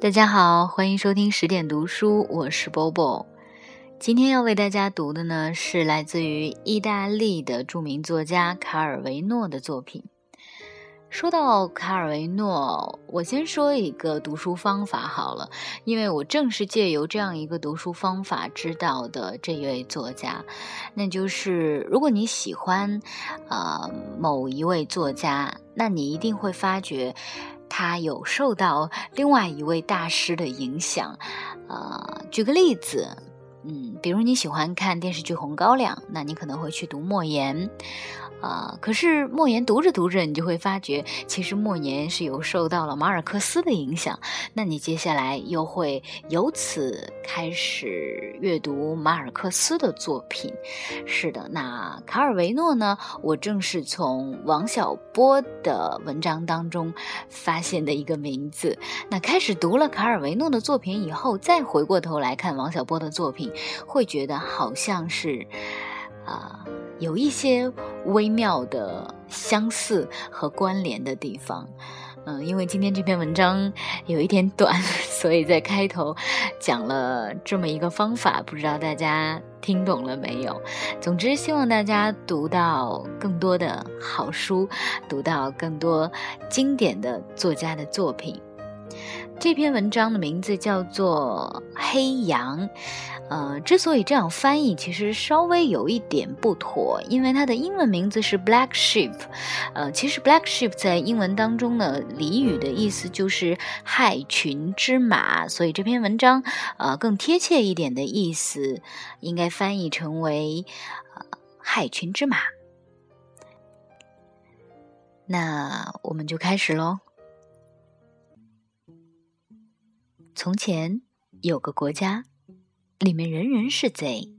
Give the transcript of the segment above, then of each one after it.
大家好，欢迎收听十点读书，我是 Bobo。今天要为大家读的呢，是来自于意大利的著名作家卡尔维诺的作品。说到卡尔维诺，我先说一个读书方法好了，因为我正是借由这样一个读书方法知道的这一位作家，那就是如果你喜欢呃某一位作家，那你一定会发觉。他有受到另外一位大师的影响，呃，举个例子，嗯，比如你喜欢看电视剧《红高粱》，那你可能会去读莫言。啊，可是莫言读着读着，你就会发觉，其实莫言是有受到了马尔克斯的影响。那你接下来又会由此开始阅读马尔克斯的作品。是的，那卡尔维诺呢？我正是从王小波的文章当中发现的一个名字。那开始读了卡尔维诺的作品以后，再回过头来看王小波的作品，会觉得好像是，啊。有一些微妙的相似和关联的地方，嗯，因为今天这篇文章有一点短，所以在开头讲了这么一个方法，不知道大家听懂了没有？总之，希望大家读到更多的好书，读到更多经典的作家的作品。这篇文章的名字叫做《黑羊》。呃，之所以这样翻译，其实稍微有一点不妥，因为它的英文名字是 Black Sheep。呃，其实 Black Sheep 在英文当中呢，俚语的意思就是害群之马，所以这篇文章，呃，更贴切一点的意思，应该翻译成为呃害群之马。那我们就开始喽。从前有个国家。里面人人是贼。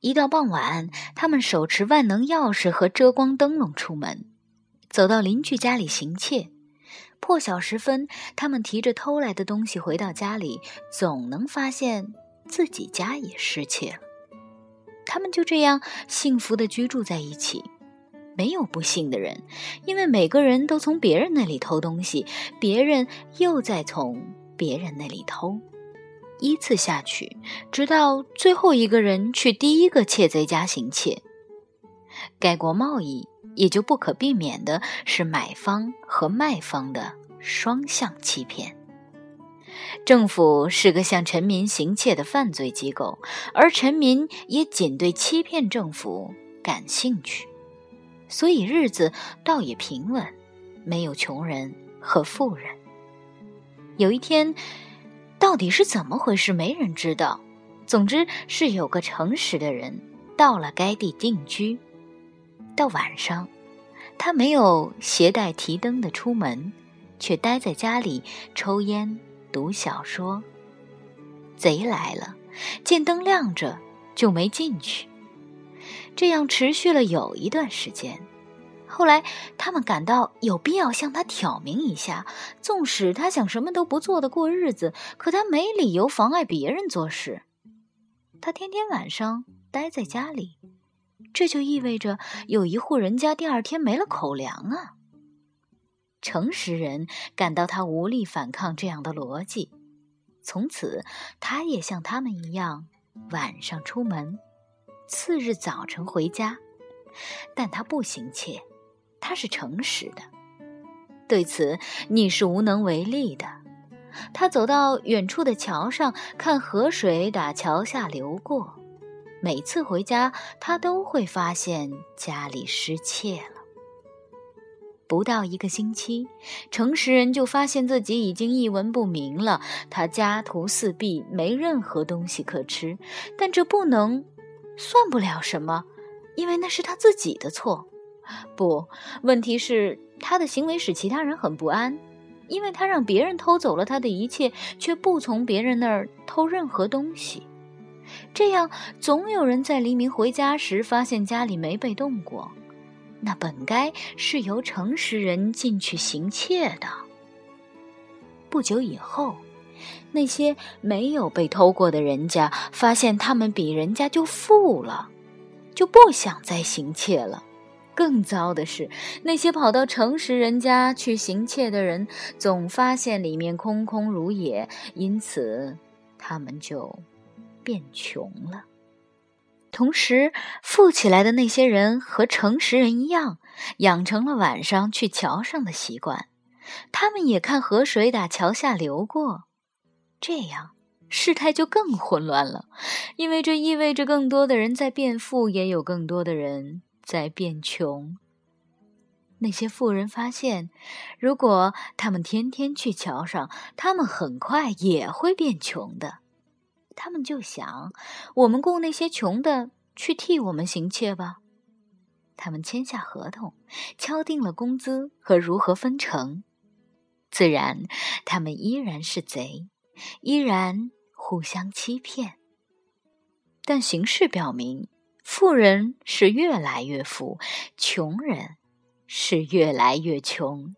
一到傍晚，他们手持万能钥匙和遮光灯笼出门，走到邻居家里行窃。破晓时分，他们提着偷来的东西回到家里，总能发现自己家也失窃了。他们就这样幸福的居住在一起，没有不幸的人，因为每个人都从别人那里偷东西，别人又在从别人那里偷。依次下去，直到最后一个人去第一个窃贼家行窃。该国贸易也就不可避免的是买方和卖方的双向欺骗。政府是个向臣民行窃的犯罪机构，而臣民也仅对欺骗政府感兴趣，所以日子倒也平稳，没有穷人和富人。有一天。到底是怎么回事？没人知道。总之是有个诚实的人到了该地定居。到晚上，他没有携带提灯的出门，却待在家里抽烟、读小说。贼来了，见灯亮着，就没进去。这样持续了有一段时间。后来，他们感到有必要向他挑明一下：纵使他想什么都不做的过日子，可他没理由妨碍别人做事。他天天晚上待在家里，这就意味着有一户人家第二天没了口粮啊！诚实人感到他无力反抗这样的逻辑，从此他也像他们一样，晚上出门，次日早晨回家，但他不行窃。他是诚实的，对此你是无能为力的。他走到远处的桥上，看河水打桥下流过。每次回家，他都会发现家里失窃了。不到一个星期，诚实人就发现自己已经一文不名了。他家徒四壁，没任何东西可吃，但这不能算不了什么，因为那是他自己的错。不，问题是他的行为使其他人很不安，因为他让别人偷走了他的一切，却不从别人那儿偷任何东西。这样，总有人在黎明回家时发现家里没被动过，那本该是由诚实人进去行窃的。不久以后，那些没有被偷过的人家发现他们比人家就富了，就不想再行窃了。更糟的是，那些跑到诚实人家去行窃的人，总发现里面空空如也，因此他们就变穷了。同时，富起来的那些人和诚实人一样，养成了晚上去桥上的习惯。他们也看河水打桥下流过，这样事态就更混乱了，因为这意味着更多的人在变富，也有更多的人在变穷。那些富人发现，如果他们天天去桥上，他们很快也会变穷的。他们就想，我们雇那些穷的去替我们行窃吧。他们签下合同，敲定了工资和如何分成。自然，他们依然是贼，依然互相欺骗。但形势表明，富人是越来越富，穷人是越来越穷。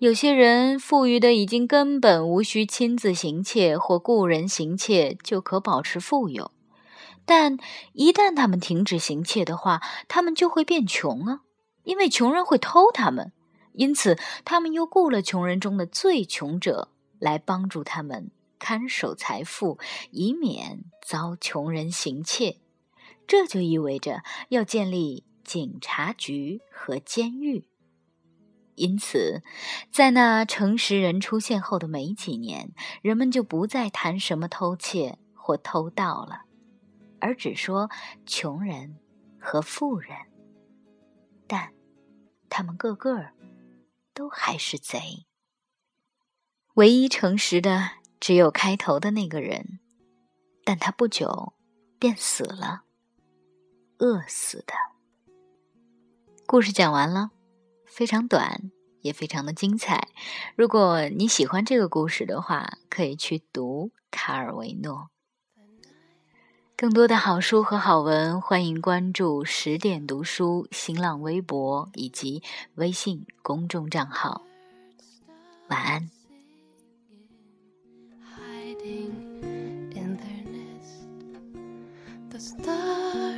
有些人富裕的已经根本无需亲自行窃或雇人行窃就可保持富有，但一旦他们停止行窃的话，他们就会变穷啊！因为穷人会偷他们，因此他们又雇了穷人中的最穷者来帮助他们看守财富，以免遭穷人行窃。这就意味着要建立警察局和监狱。因此，在那诚实人出现后的没几年，人们就不再谈什么偷窃或偷盗了，而只说穷人和富人。但，他们个个都还是贼。唯一诚实的只有开头的那个人，但他不久便死了，饿死的。故事讲完了。非常短，也非常的精彩。如果你喜欢这个故事的话，可以去读卡尔维诺。更多的好书和好文，欢迎关注十点读书新浪微博以及微信公众账号。晚安。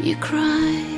you cried.